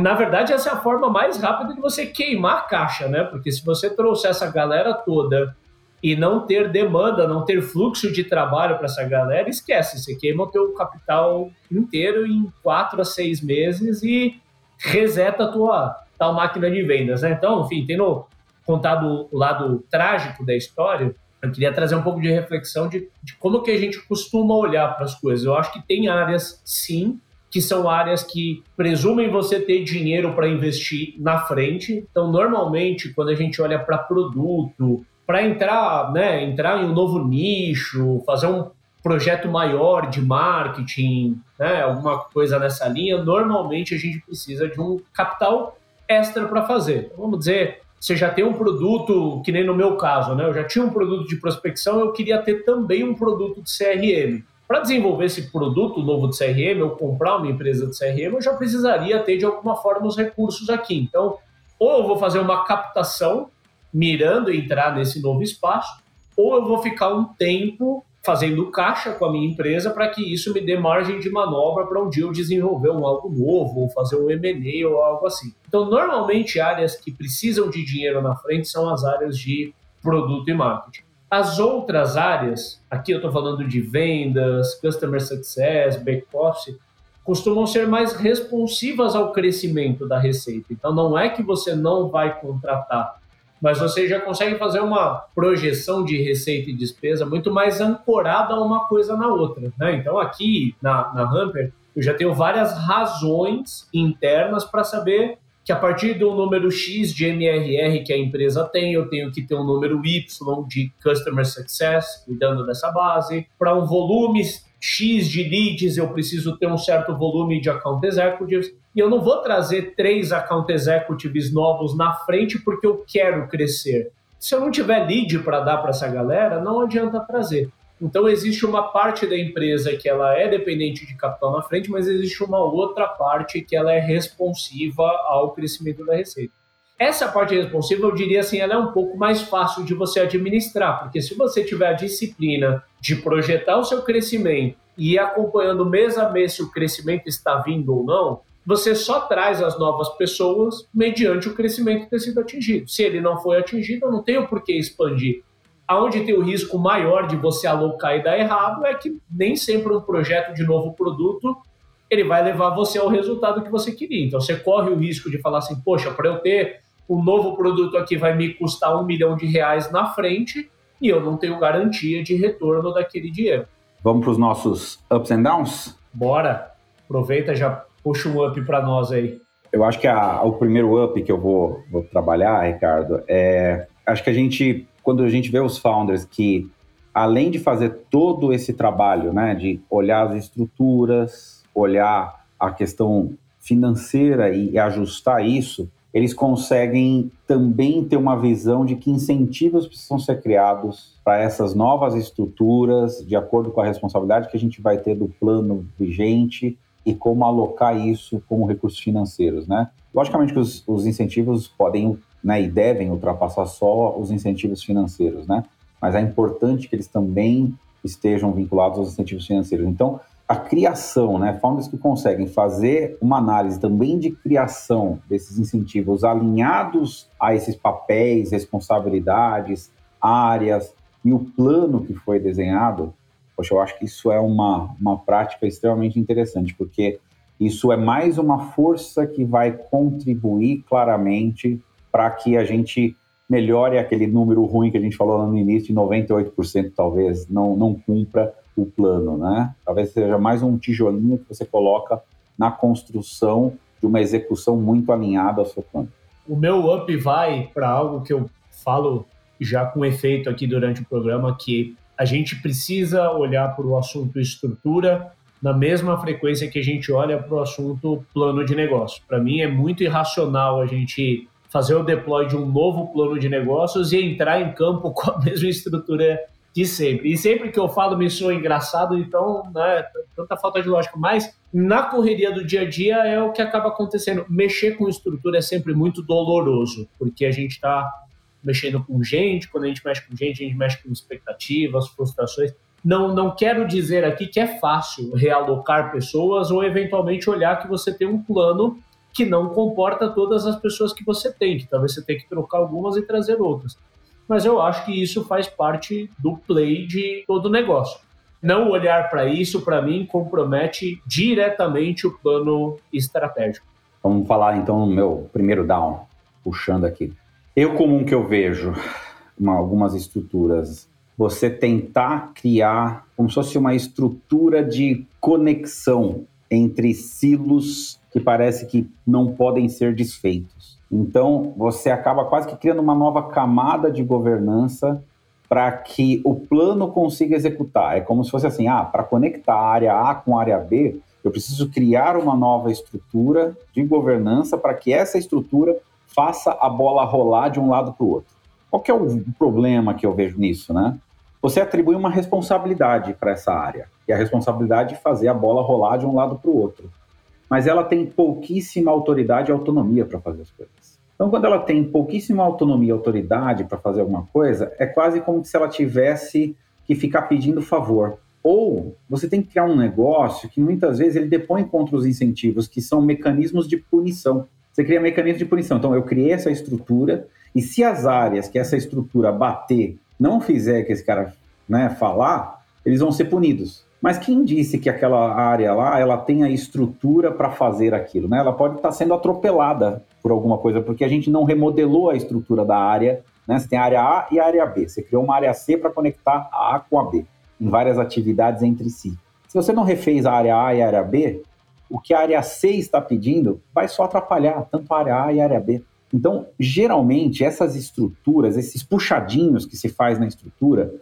na verdade, essa é a forma mais rápida de você queimar a caixa, né? Porque se você trouxer essa galera toda e não ter demanda, não ter fluxo de trabalho para essa galera, esquece, você queima o teu capital inteiro em quatro a seis meses e reseta a tua tal máquina de vendas, né? Então, enfim, tendo contado o lado trágico da história, eu queria trazer um pouco de reflexão de, de como que a gente costuma olhar para as coisas. Eu acho que tem áreas, sim, que são áreas que presumem você ter dinheiro para investir na frente. Então, normalmente, quando a gente olha para produto, para entrar, né, entrar em um novo nicho, fazer um projeto maior de marketing, né, alguma coisa nessa linha, normalmente a gente precisa de um capital extra para fazer. Então, vamos dizer, você já tem um produto, que nem no meu caso, né? Eu já tinha um produto de prospecção, eu queria ter também um produto de CRM. Para desenvolver esse produto novo de CRM ou comprar uma empresa de CRM, eu já precisaria ter de alguma forma os recursos aqui. Então, ou eu vou fazer uma captação mirando entrar nesse novo espaço, ou eu vou ficar um tempo fazendo caixa com a minha empresa para que isso me dê margem de manobra para um dia eu desenvolver um algo novo, ou fazer um M&A ou algo assim. Então, normalmente, áreas que precisam de dinheiro na frente são as áreas de produto e marketing. As outras áreas, aqui eu estou falando de vendas, customer success, back-office, costumam ser mais responsivas ao crescimento da receita. Então, não é que você não vai contratar, mas você já consegue fazer uma projeção de receita e despesa muito mais ancorada uma coisa na outra. Né? Então, aqui na, na Hamper, eu já tenho várias razões internas para saber que a partir do número X de MRR que a empresa tem, eu tenho que ter um número Y de Customer Success, cuidando dessa base. Para um volume X de leads, eu preciso ter um certo volume de Account Executives. E eu não vou trazer três Account Executives novos na frente porque eu quero crescer. Se eu não tiver lead para dar para essa galera, não adianta trazer. Então existe uma parte da empresa que ela é dependente de capital na frente, mas existe uma outra parte que ela é responsiva ao crescimento da receita. Essa parte responsiva, eu diria assim, ela é um pouco mais fácil de você administrar, porque se você tiver a disciplina de projetar o seu crescimento e ir acompanhando mês a mês se o crescimento está vindo ou não, você só traz as novas pessoas mediante o crescimento ter sido atingido. Se ele não foi atingido, eu não tenho por que expandir Aonde tem o risco maior de você alocar e dar errado é que nem sempre um projeto de novo produto ele vai levar você ao resultado que você queria. Então você corre o risco de falar assim, poxa, para eu ter um novo produto aqui vai me custar um milhão de reais na frente e eu não tenho garantia de retorno daquele dinheiro. Vamos para os nossos ups and downs? Bora! Aproveita já puxa um up para nós aí. Eu acho que a, o primeiro up que eu vou, vou trabalhar, Ricardo, é acho que a gente, quando a gente vê os founders que, além de fazer todo esse trabalho, né, de olhar as estruturas, olhar a questão financeira e, ajustar isso, eles conseguem também ter uma visão de que incentivos precisam ser criados para essas novas estruturas, de acordo com a responsabilidade que a gente vai ter do plano vigente e como alocar isso como recursos financeiros, né? Logicamente que os, os incentivos podem né, e devem ultrapassar só os incentivos financeiros, né? Mas é importante que eles também estejam vinculados aos incentivos financeiros. Então, a criação, né, founders que conseguem fazer uma análise também de criação desses incentivos alinhados a esses papéis, responsabilidades, áreas e o plano que foi desenhado, poxa, eu acho que isso é uma, uma prática extremamente interessante, porque isso é mais uma força que vai contribuir claramente para que a gente melhore aquele número ruim que a gente falou no início, de 98% talvez não, não cumpra o plano, né? Talvez seja mais um tijolinho que você coloca na construção de uma execução muito alinhada ao seu plano. O meu up vai para algo que eu falo já com efeito aqui durante o programa, que a gente precisa olhar para o assunto estrutura na mesma frequência que a gente olha para o assunto plano de negócio. Para mim é muito irracional a gente fazer o deploy de um novo plano de negócios e entrar em campo [laughs] com a mesma estrutura de sempre. E sempre que eu falo me sou engraçado, então, né, tanta falta de lógica. Mas na correria do dia a dia é o que acaba acontecendo. Mexer com estrutura é sempre muito doloroso, porque a gente está mexendo com gente, quando a gente mexe com gente, a gente mexe com expectativas, frustrações. Não, não quero dizer aqui que é fácil realocar pessoas ou eventualmente olhar que você tem um plano que não comporta todas as pessoas que você tem, que talvez você tenha que trocar algumas e trazer outras. Mas eu acho que isso faz parte do play de todo o negócio. Não olhar para isso, para mim, compromete diretamente o plano estratégico. Vamos falar então no meu primeiro down, puxando aqui. Eu comum que eu vejo uma, algumas estruturas, você tentar criar como se fosse uma estrutura de conexão entre silos que parece que não podem ser desfeitos. Então, você acaba quase que criando uma nova camada de governança para que o plano consiga executar. É como se fosse assim: ah, para conectar a área A com a área B, eu preciso criar uma nova estrutura de governança para que essa estrutura faça a bola rolar de um lado para o outro. Qual que é o problema que eu vejo nisso, né? Você atribui uma responsabilidade para essa área, e a responsabilidade de fazer a bola rolar de um lado para o outro mas ela tem pouquíssima autoridade e autonomia para fazer as coisas. Então, quando ela tem pouquíssima autonomia e autoridade para fazer alguma coisa, é quase como se ela tivesse que ficar pedindo favor. Ou você tem que criar um negócio que muitas vezes ele depõe contra os incentivos, que são mecanismos de punição. Você cria mecanismos de punição. Então, eu criei essa estrutura, e se as áreas que essa estrutura bater não fizer que esse cara né, falar, eles vão ser punidos. Mas quem disse que aquela área lá ela tem a estrutura para fazer aquilo? Né? Ela pode estar tá sendo atropelada por alguma coisa, porque a gente não remodelou a estrutura da área. Né? Você tem a área A e a área B. Você criou uma área C para conectar a A com a B, em várias atividades entre si. Se você não refez a área A e a área B, o que a área C está pedindo vai só atrapalhar tanto a área A e a área B. Então, geralmente, essas estruturas, esses puxadinhos que se faz na estrutura,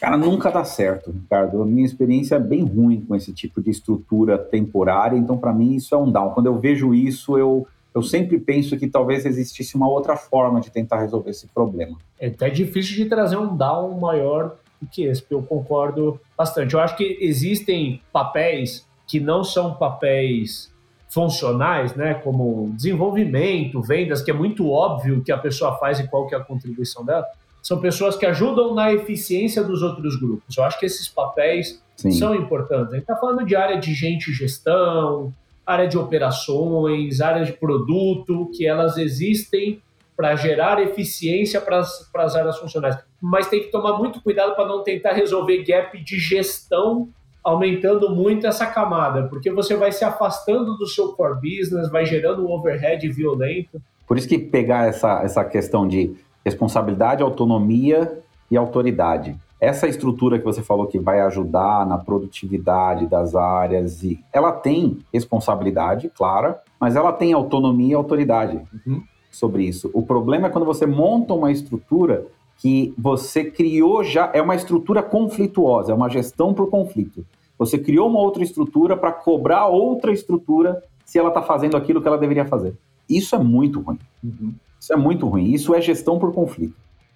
Cara, nunca dá certo, Ricardo. A minha experiência é bem ruim com esse tipo de estrutura temporária, então para mim isso é um down. Quando eu vejo isso, eu, eu sempre penso que talvez existisse uma outra forma de tentar resolver esse problema. É até difícil de trazer um down maior do que esse, eu concordo bastante. Eu acho que existem papéis que não são papéis funcionais, né, como desenvolvimento, vendas, que é muito óbvio que a pessoa faz e qual que é a contribuição dela, são pessoas que ajudam na eficiência dos outros grupos. Eu acho que esses papéis Sim. são importantes. A gente está falando de área de gente e gestão, área de operações, área de produto, que elas existem para gerar eficiência para as áreas funcionais. Mas tem que tomar muito cuidado para não tentar resolver gap de gestão aumentando muito essa camada, porque você vai se afastando do seu core business, vai gerando um overhead violento. Por isso que pegar essa, essa questão de responsabilidade, autonomia e autoridade. essa estrutura que você falou que vai ajudar na produtividade das áreas, e ela tem responsabilidade, clara, mas ela tem autonomia e autoridade uhum. sobre isso. O problema é quando você monta uma estrutura que você criou já, é uma estrutura conflituosa, é uma gestão por conflito. Você criou uma outra estrutura para cobrar outra estrutura se ela está fazendo aquilo que ela deveria fazer. Isso é muito ruim. Uhum. Isso é muito ruim. Isso é gestão por conflito.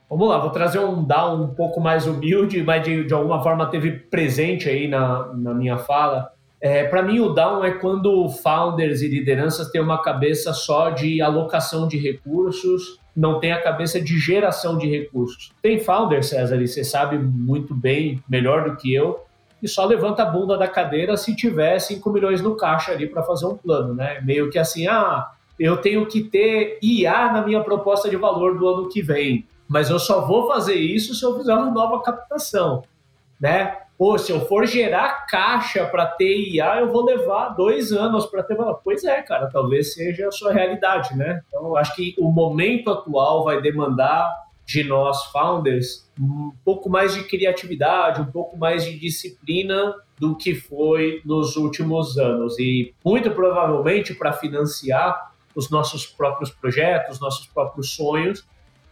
Vamos lá, vou trazer um down um pouco mais humilde, mas de, de alguma forma teve presente aí na, na minha fala. É, Para mim, o down é quando founders e lideranças têm uma cabeça só de alocação de recursos, não tem a cabeça de geração de recursos. Tem founder, César, e você sabe muito bem, melhor do que eu, e só levanta a bunda da cadeira se tiver 5 milhões no caixa ali para fazer um plano, né? Meio que assim, ah, eu tenho que ter IA na minha proposta de valor do ano que vem, mas eu só vou fazer isso se eu fizer uma nova captação, né? Pô, se eu for gerar caixa para ter IA, eu vou levar dois anos para ter. Pois é, cara, talvez seja a sua realidade, né? Então, acho que o momento atual vai demandar de nós, founders, um pouco mais de criatividade, um pouco mais de disciplina do que foi nos últimos anos. E muito provavelmente para financiar os nossos próprios projetos, nossos próprios sonhos,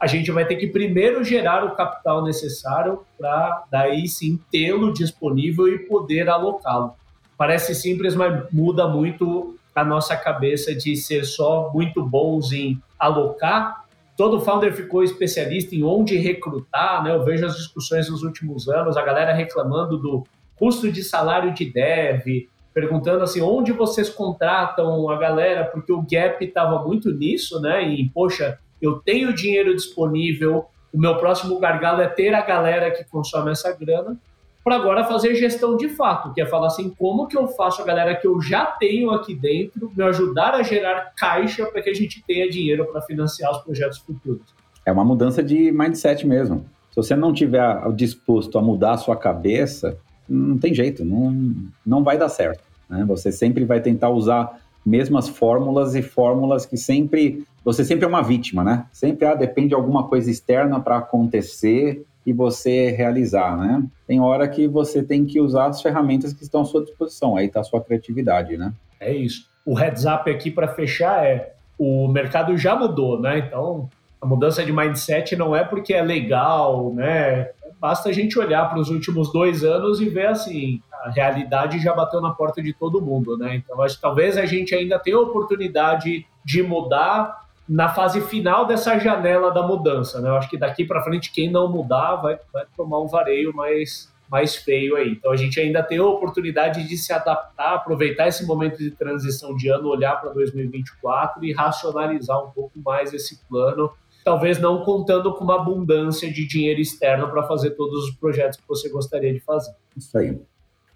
a gente vai ter que primeiro gerar o capital necessário para daí sim tê-lo disponível e poder alocá-lo. Parece simples, mas muda muito a nossa cabeça de ser só muito bons em alocar. Todo founder ficou especialista em onde recrutar, né? Eu vejo as discussões nos últimos anos, a galera reclamando do custo de salário de dev, perguntando assim, onde vocês contratam a galera, porque o gap estava muito nisso, né? E, poxa, eu tenho dinheiro disponível, o meu próximo gargalo é ter a galera que consome essa grana, para agora fazer gestão de fato, que é falar assim, como que eu faço a galera que eu já tenho aqui dentro me ajudar a gerar caixa para que a gente tenha dinheiro para financiar os projetos futuros. É uma mudança de mindset mesmo. Se você não tiver disposto a mudar a sua cabeça, não tem jeito, não, não vai dar certo. Né? Você sempre vai tentar usar mesmas fórmulas e fórmulas que sempre. Você sempre é uma vítima, né? Sempre ah, depende de alguma coisa externa para acontecer e você realizar, né? Tem hora que você tem que usar as ferramentas que estão à sua disposição, aí está a sua criatividade, né? É isso. O heads up aqui para fechar é: o mercado já mudou, né? Então, a mudança de mindset não é porque é legal, né? Basta a gente olhar para os últimos dois anos e ver assim, a realidade já bateu na porta de todo mundo, né? Então, acho que talvez a gente ainda tenha a oportunidade de mudar na fase final dessa janela da mudança, né? Eu acho que daqui para frente, quem não mudar vai, vai tomar um vareio mais, mais feio aí. Então, a gente ainda tem a oportunidade de se adaptar, aproveitar esse momento de transição de ano, olhar para 2024 e racionalizar um pouco mais esse plano talvez não contando com uma abundância de dinheiro externo para fazer todos os projetos que você gostaria de fazer. Isso aí.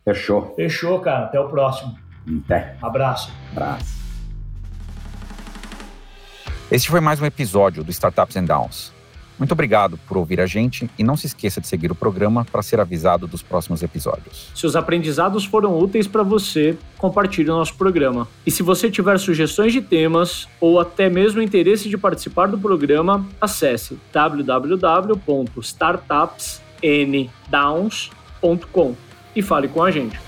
Fechou. Fechou, cara. Até o próximo. Até. Abraço. Abraço. Este foi mais um episódio do Startups and Downs. Muito obrigado por ouvir a gente e não se esqueça de seguir o programa para ser avisado dos próximos episódios. Se os aprendizados foram úteis para você, compartilhe o nosso programa. E se você tiver sugestões de temas ou até mesmo interesse de participar do programa, acesse www.startupsndowns.com e fale com a gente.